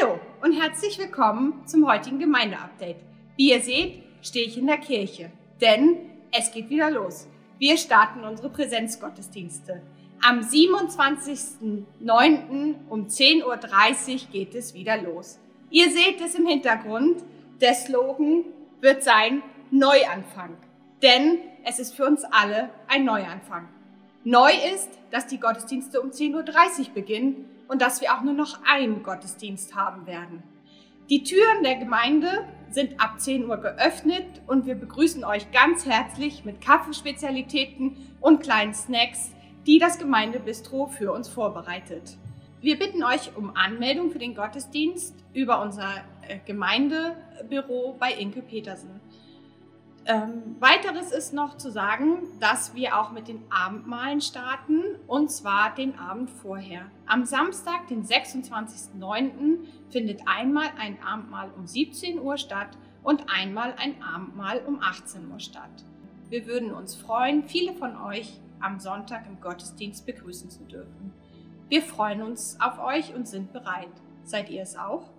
Hallo und herzlich willkommen zum heutigen Gemeindeupdate. Wie ihr seht, stehe ich in der Kirche, denn es geht wieder los. Wir starten unsere Präsenzgottesdienste. Am 27.09. um 10.30 Uhr geht es wieder los. Ihr seht es im Hintergrund. Der Slogan wird sein Neuanfang. Denn es ist für uns alle ein Neuanfang. Neu ist, dass die Gottesdienste um 10.30 Uhr beginnen und dass wir auch nur noch einen Gottesdienst haben werden. Die Türen der Gemeinde sind ab 10 Uhr geöffnet und wir begrüßen euch ganz herzlich mit Kaffeespezialitäten und kleinen Snacks, die das Gemeindebistro für uns vorbereitet. Wir bitten euch um Anmeldung für den Gottesdienst über unser äh, Gemeindebüro bei Inke Petersen. Ähm, weiteres ist noch zu sagen, dass wir auch mit den Abendmahlen starten und zwar den Abend vorher. Am Samstag, den 26.09., findet einmal ein Abendmahl um 17 Uhr statt und einmal ein Abendmahl um 18 Uhr statt. Wir würden uns freuen, viele von euch am Sonntag im Gottesdienst begrüßen zu dürfen. Wir freuen uns auf euch und sind bereit. Seid ihr es auch?